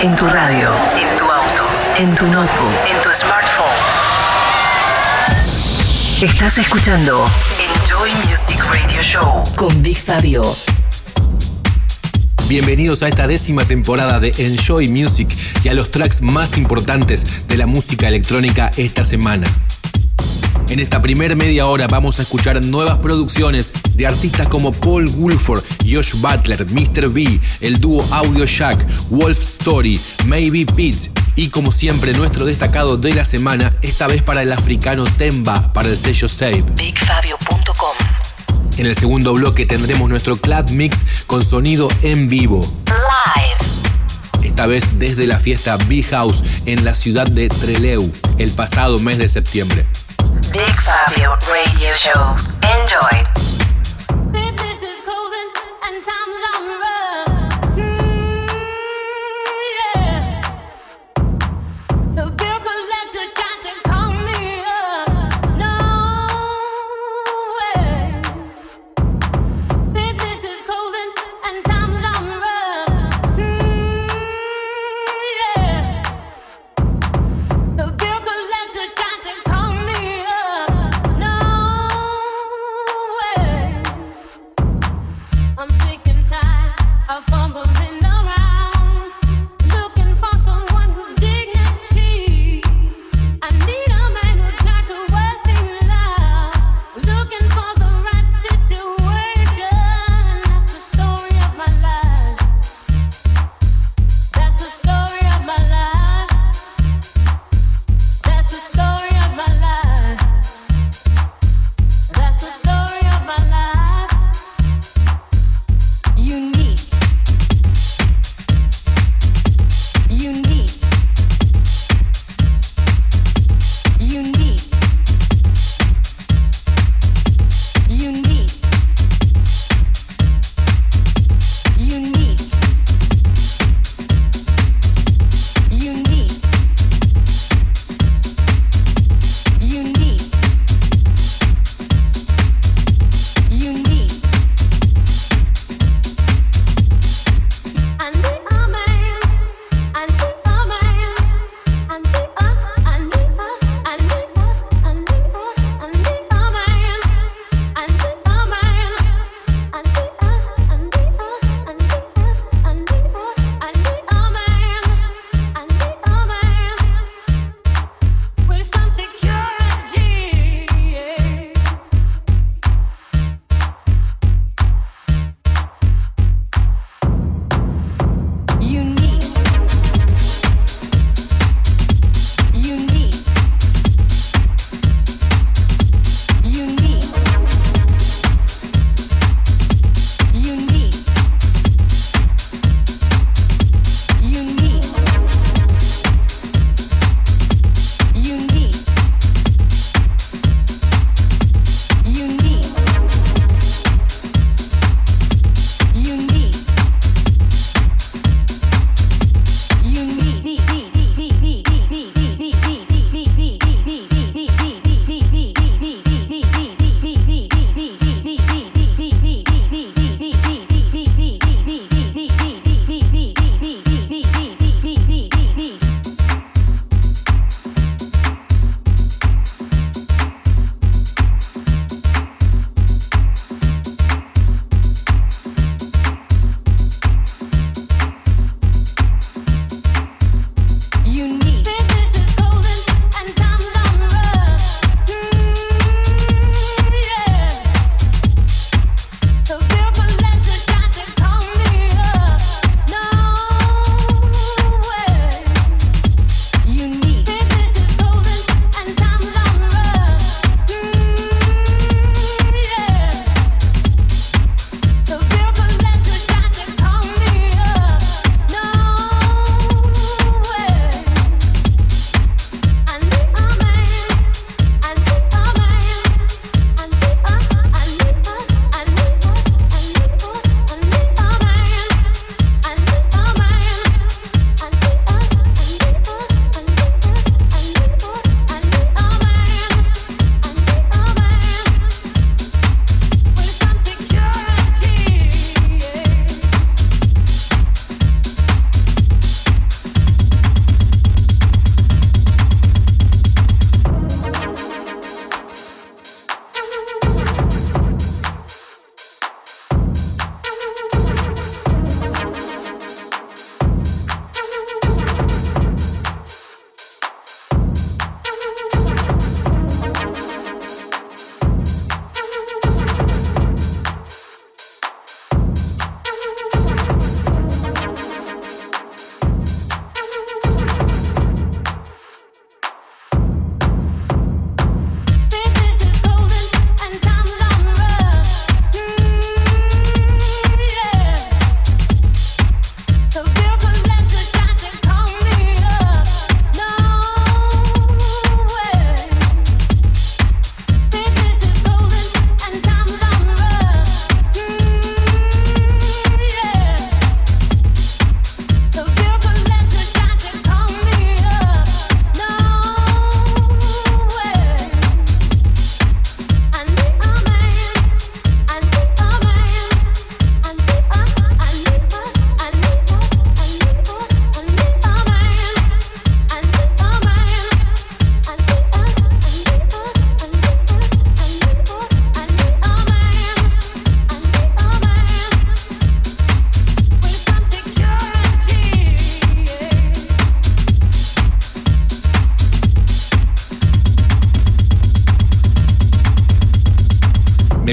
En tu radio, en tu auto, en tu notebook, en tu smartphone. Estás escuchando Enjoy Music Radio Show con Big Fabio. Bienvenidos a esta décima temporada de Enjoy Music y a los tracks más importantes de la música electrónica esta semana. En esta primera media hora vamos a escuchar nuevas producciones de artistas como Paul Woolford, Josh Butler, Mr. B, el dúo Audio Shack, Wolf Story, Maybe Pete y como siempre nuestro destacado de la semana, esta vez para el africano Temba, para el sello Save. BigFabio.com En el segundo bloque tendremos nuestro Club Mix con sonido en vivo. Live. Esta vez desde la fiesta Big House en la ciudad de Trelew, el pasado mes de septiembre. Big Fabio Radio Show. Enjoy.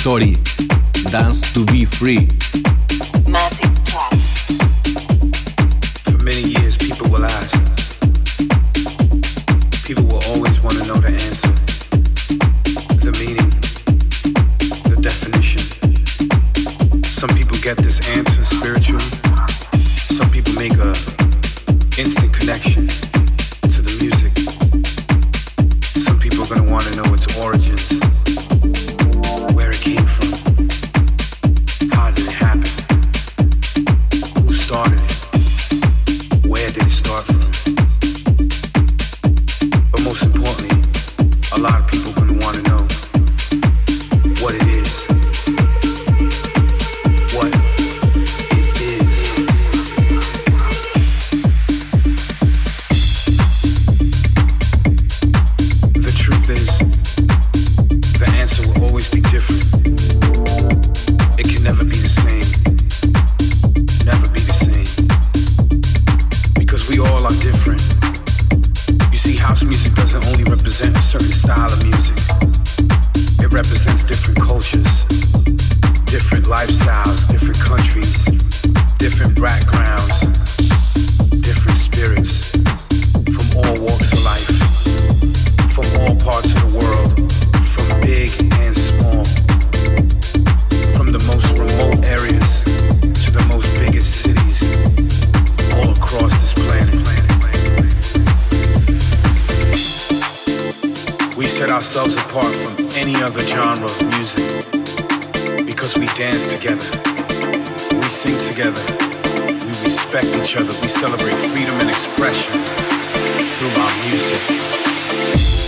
Story, Dance to Be Free. Massive Tracks. For many years, people will ask. People will always want to know the answer, the meaning, the definition. Some people get this answer spiritually. because we dance together, we sing together, we respect each other, we celebrate freedom and expression through our music.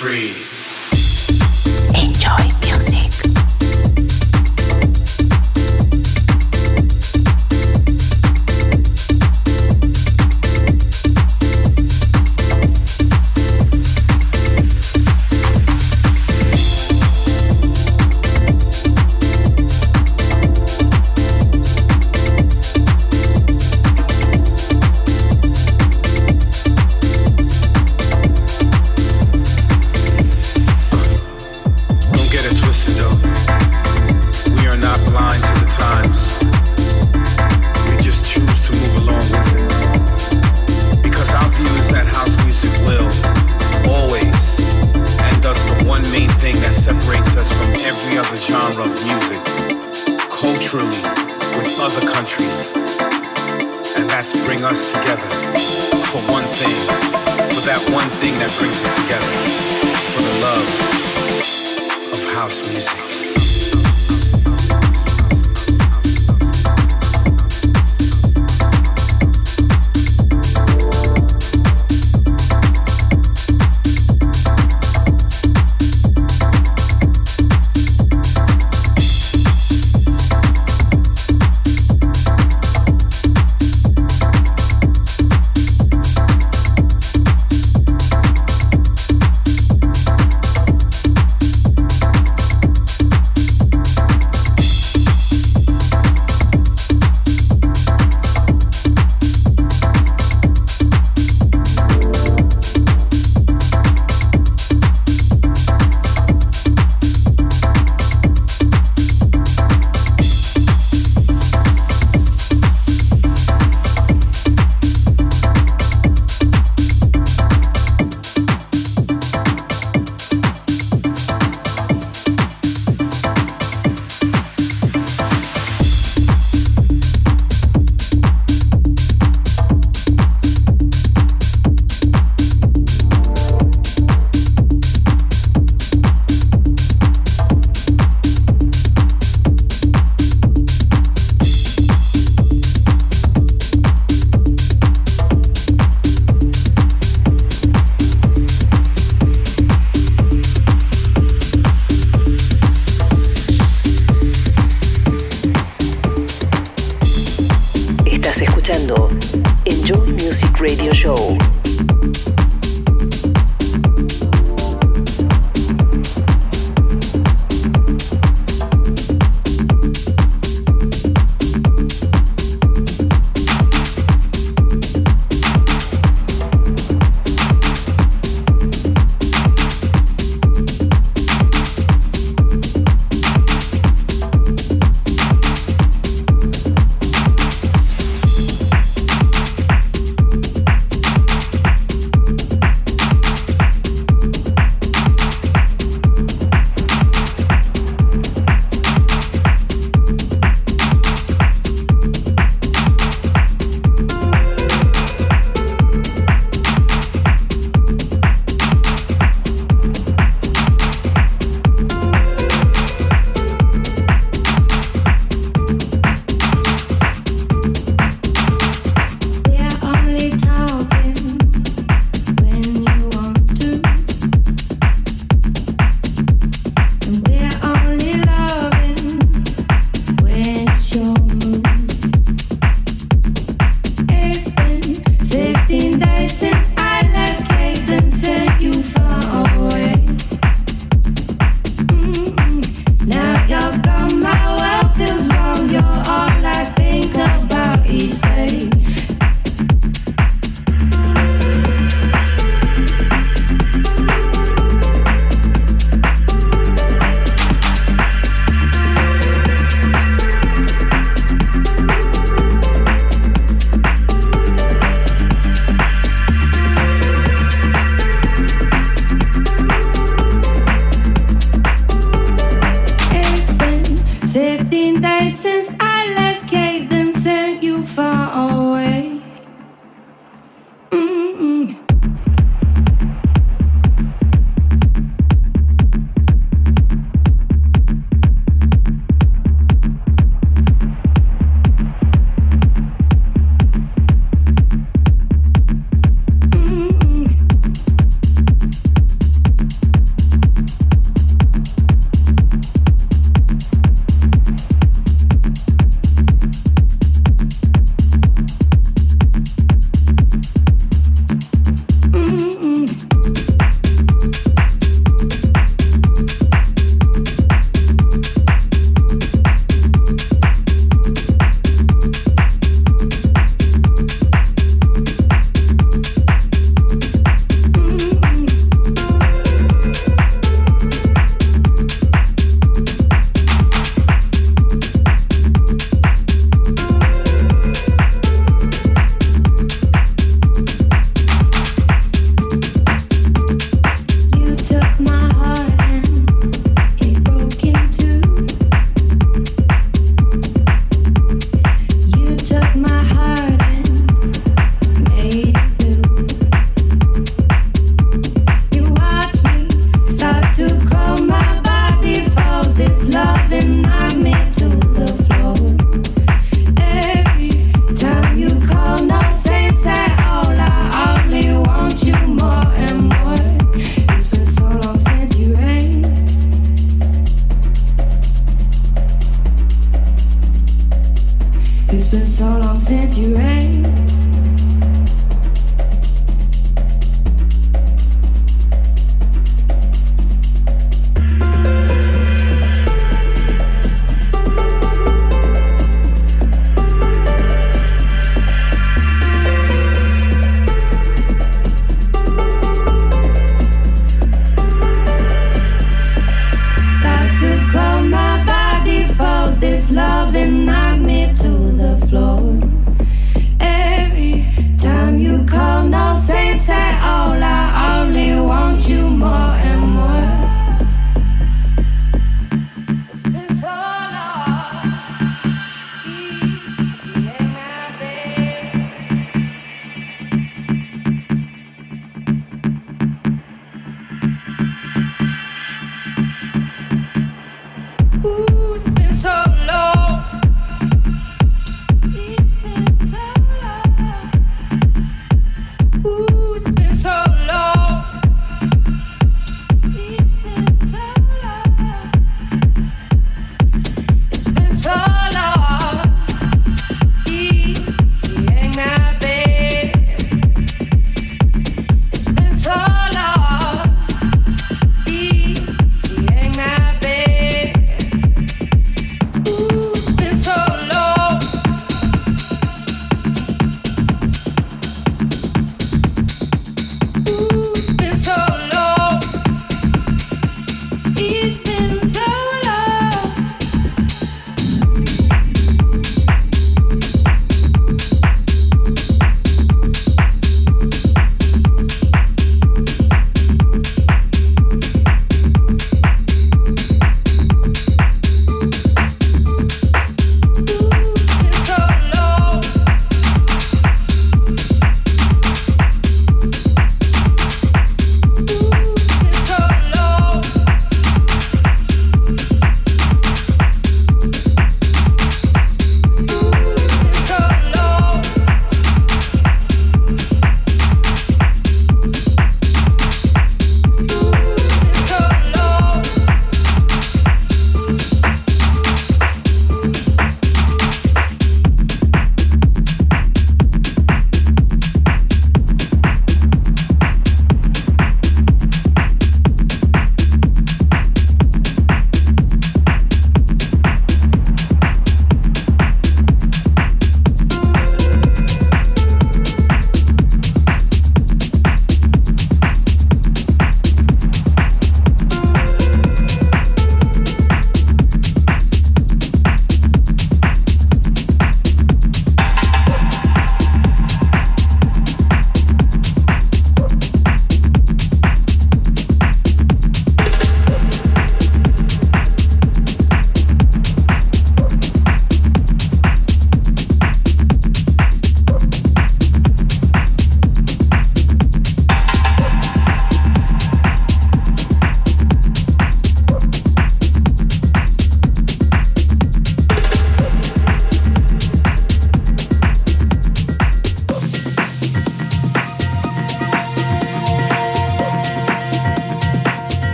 free.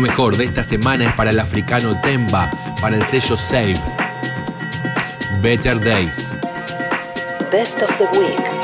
Lo mejor de esta semana es para el africano Temba, para el sello Save. Better Days. Best of the Week.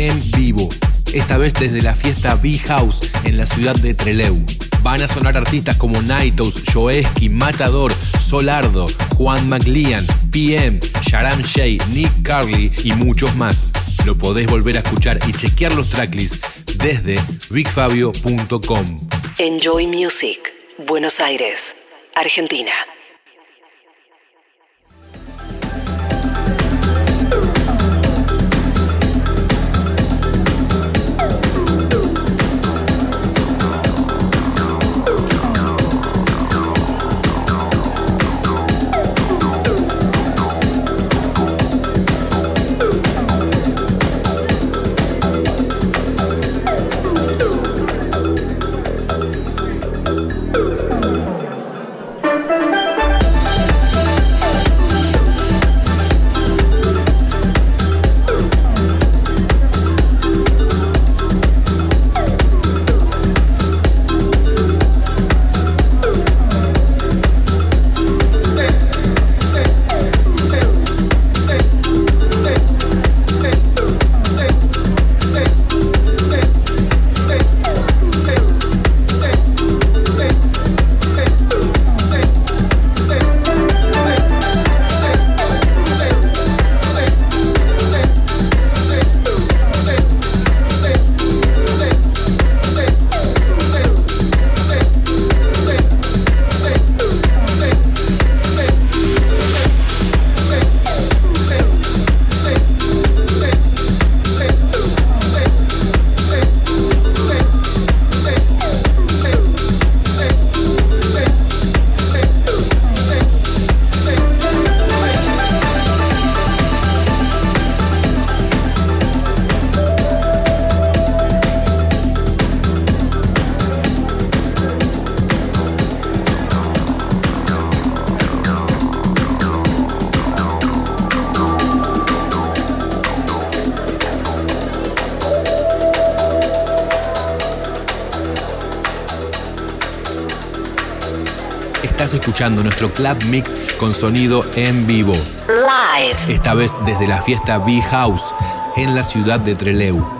En vivo. Esta vez desde la fiesta B-House en la ciudad de Trelew. Van a sonar artistas como Nightos, Joeski, Matador, Solardo, Juan McLean, PM, Sharam Shea, Nick Carly y muchos más. Lo podés volver a escuchar y chequear los tracklists desde bigfabio.com. Enjoy Music, Buenos Aires, Argentina. Escuchando nuestro club mix con sonido en vivo. Live. Esta vez desde la fiesta Bee House en la ciudad de Trelew.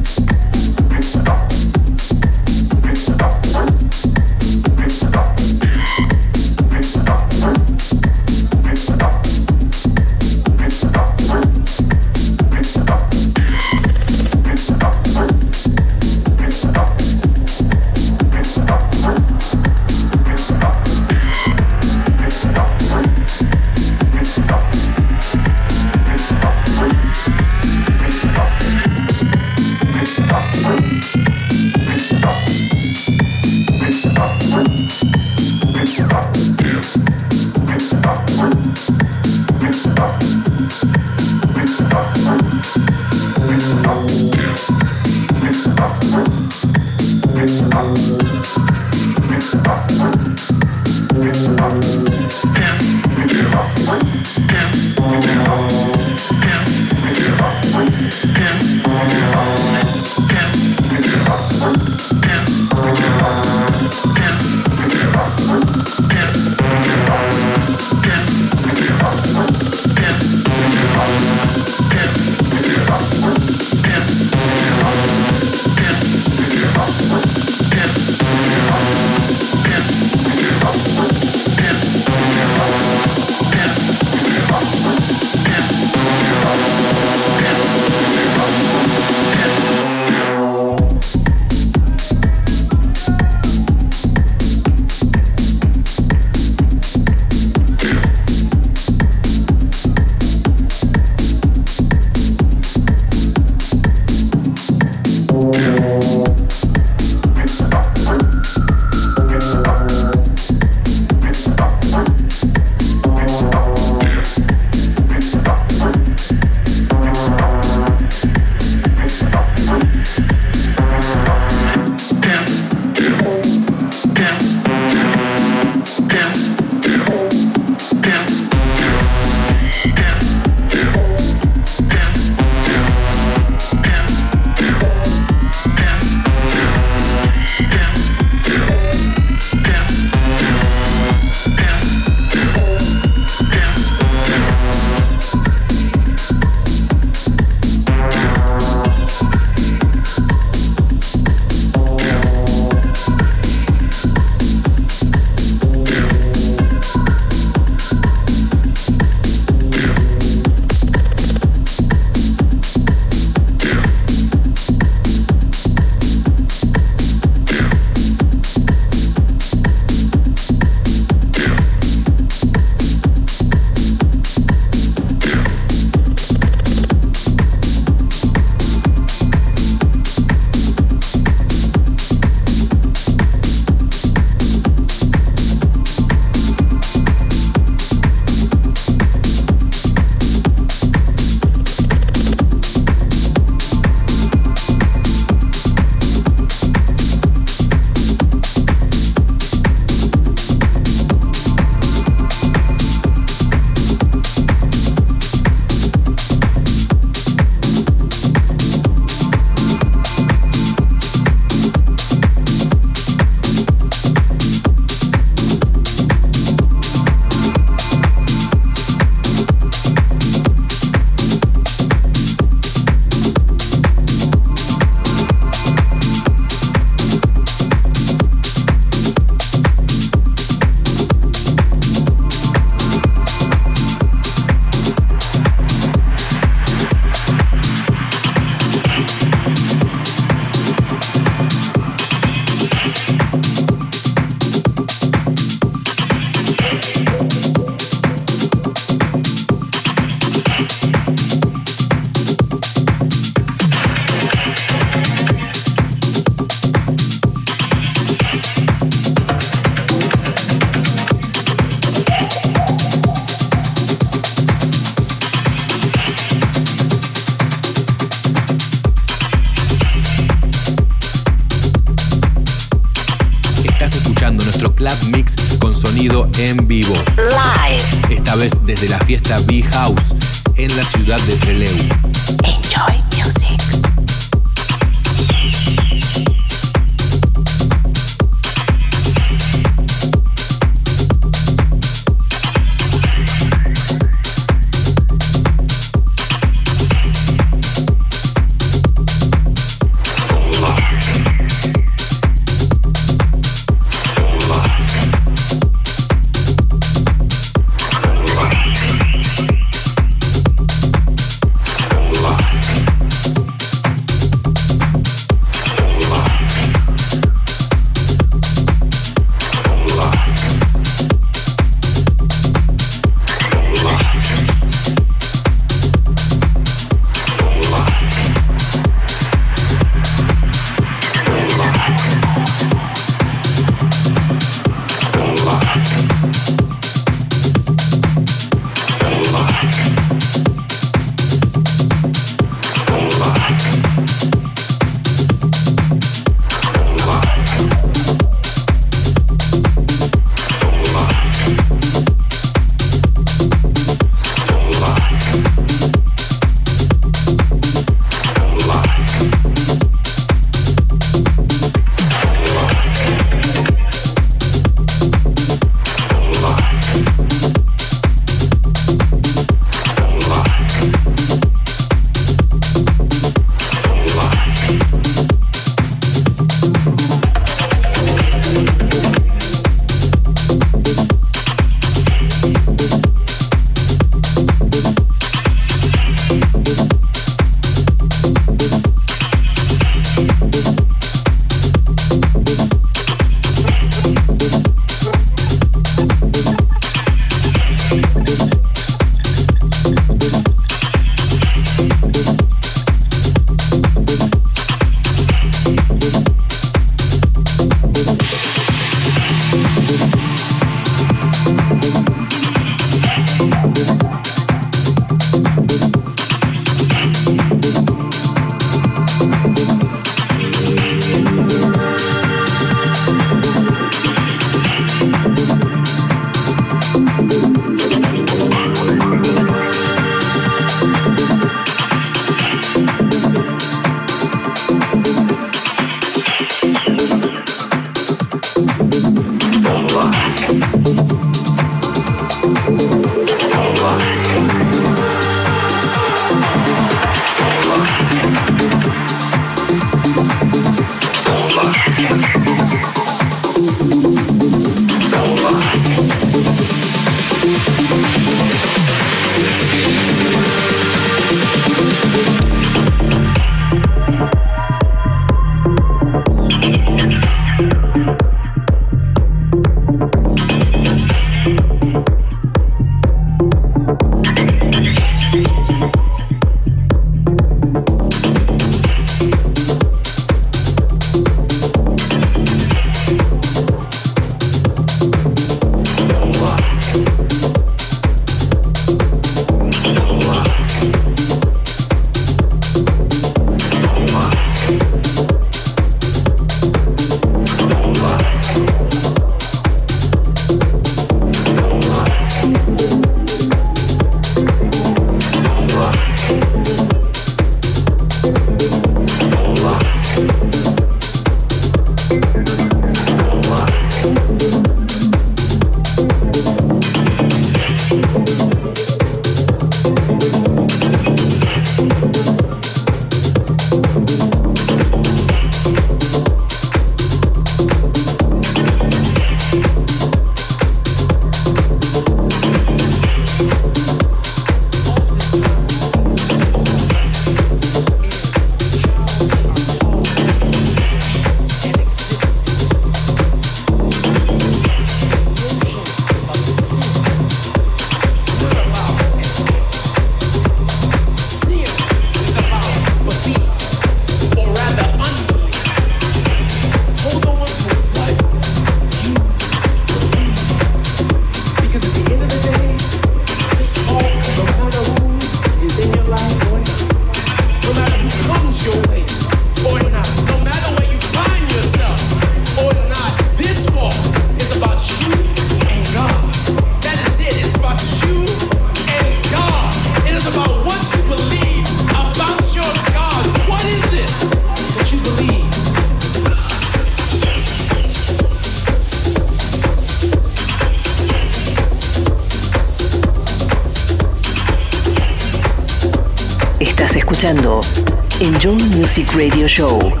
Music Radio Show.